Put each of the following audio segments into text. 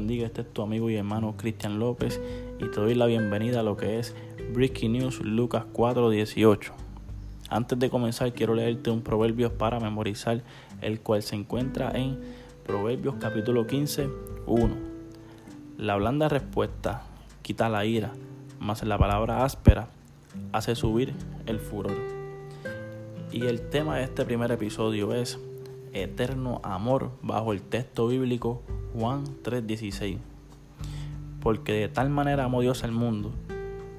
bendiga. Este es tu amigo y hermano Cristian López y te doy la bienvenida a lo que es Breaking News Lucas 4:18. Antes de comenzar quiero leerte un proverbio para memorizar, el cual se encuentra en Proverbios capítulo 15, 1. La blanda respuesta quita la ira, mas la palabra áspera hace subir el furor. Y el tema de este primer episodio es eterno amor bajo el texto bíblico Juan 3:16. Porque de tal manera amó Dios al mundo,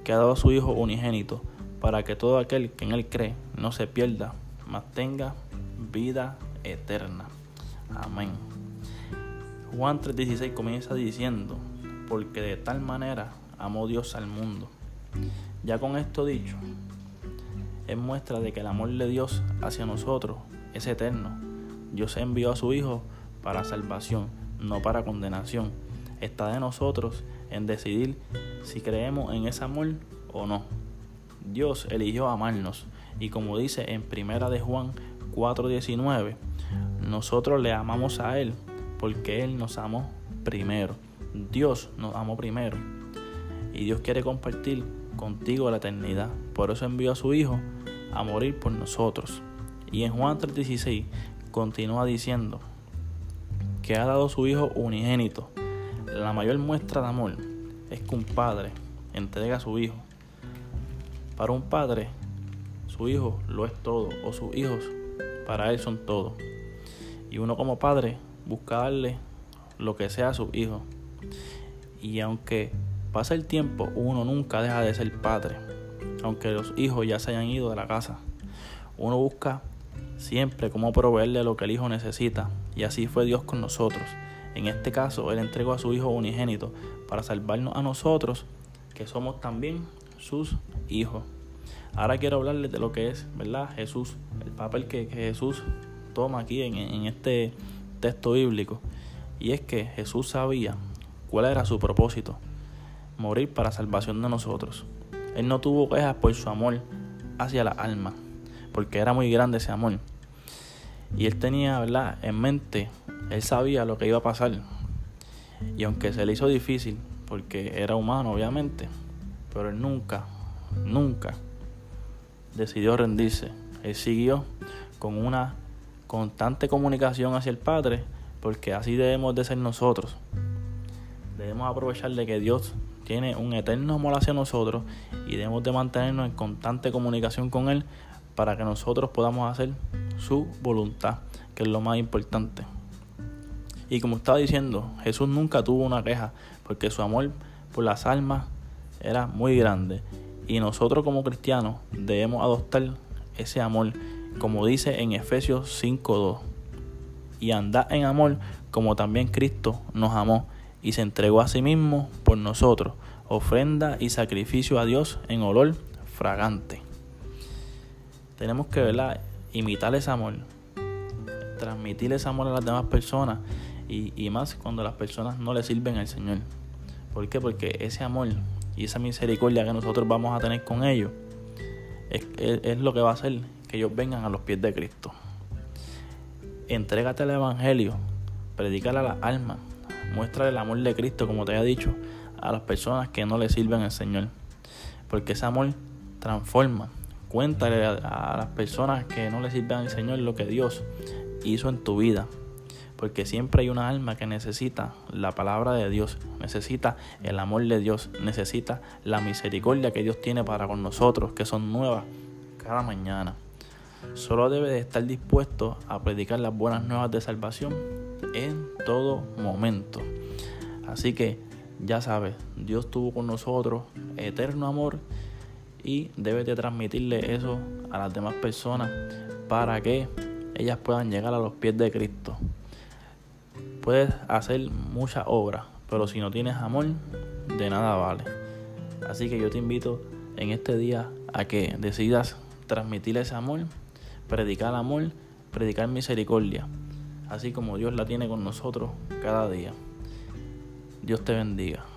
que ha dado a su Hijo unigénito, para que todo aquel que en Él cree no se pierda, mas tenga vida eterna. Amén. Juan 3:16 comienza diciendo, porque de tal manera amó Dios al mundo. Ya con esto dicho, es muestra de que el amor de Dios hacia nosotros es eterno Dios envió a su Hijo para salvación, no para condenación. Está de nosotros en decidir si creemos en ese amor o no. Dios eligió amarnos y como dice en Primera de Juan 4:19, nosotros le amamos a él porque él nos amó primero. Dios nos amó primero y Dios quiere compartir contigo la eternidad. Por eso envió a su hijo a morir por nosotros. Y en Juan 3:16 continúa diciendo que ha dado su Hijo unigénito. La mayor muestra de amor es que un padre entrega a su hijo. Para un padre, su hijo lo es todo, o sus hijos para él son todo. Y uno como padre busca darle lo que sea a su hijo. Y aunque pasa el tiempo, uno nunca deja de ser padre. Aunque los hijos ya se hayan ido de la casa. Uno busca siempre cómo proveerle lo que el Hijo necesita, y así fue Dios con nosotros. En este caso, Él entregó a su Hijo unigénito para salvarnos a nosotros, que somos también sus hijos. Ahora quiero hablarles de lo que es, ¿verdad? Jesús, el papel que, Jesús toma aquí en, en este texto bíblico. Y es que Jesús sabía cuál era su propósito, morir para salvación de nosotros. Él no tuvo quejas por su amor hacia la alma, porque era muy grande ese amor. Y él tenía, ¿verdad? En mente, él sabía lo que iba a pasar. Y aunque se le hizo difícil, porque era humano, obviamente, pero él nunca, nunca decidió rendirse. Él siguió con una constante comunicación hacia el Padre, porque así debemos de ser nosotros. Debemos aprovechar de que Dios tiene un eterno amor hacia nosotros y debemos de mantenernos en constante comunicación con Él para que nosotros podamos hacer su voluntad, que es lo más importante. Y como estaba diciendo, Jesús nunca tuvo una queja, porque su amor por las almas era muy grande. Y nosotros como cristianos debemos adoptar ese amor, como dice en Efesios 5.2. Y andar en amor como también Cristo nos amó y se entregó a sí mismo por nosotros, ofrenda y sacrificio a Dios en olor fragante. Tenemos que ¿verdad? Imitar ese amor, transmitir ese amor a las demás personas y, más cuando las personas no le sirven al Señor. ¿Por qué? Porque ese amor y esa misericordia que nosotros vamos a tener con ellos es, lo que va a hacer que ellos vengan a los pies de Cristo. Entrégate al Evangelio, predícale a las almas, muéstrale el amor de Cristo, como te he dicho, a las personas que no le sirven al Señor. Porque ese amor transforma, Cuéntale a, las personas que no le sirven al Señor lo que Dios hizo en tu vida. Porque siempre hay una alma que necesita la palabra de Dios, necesita el amor de Dios, necesita la misericordia que Dios tiene para con nosotros, que son nuevas cada mañana. Solo debe de estar dispuesto a predicar las buenas nuevas de salvación en todo momento. Así que ya sabes, Dios tuvo con nosotros eterno amor y debes de transmitirle eso a las demás personas para que ellas puedan llegar a los pies de Cristo. Puedes hacer muchas obras, pero si no tienes amor, de nada vale. Así que yo te invito en este día a que decidas transmitir ese amor, predicar amor, predicar misericordia, así como Dios la tiene con nosotros cada día. Dios te bendiga.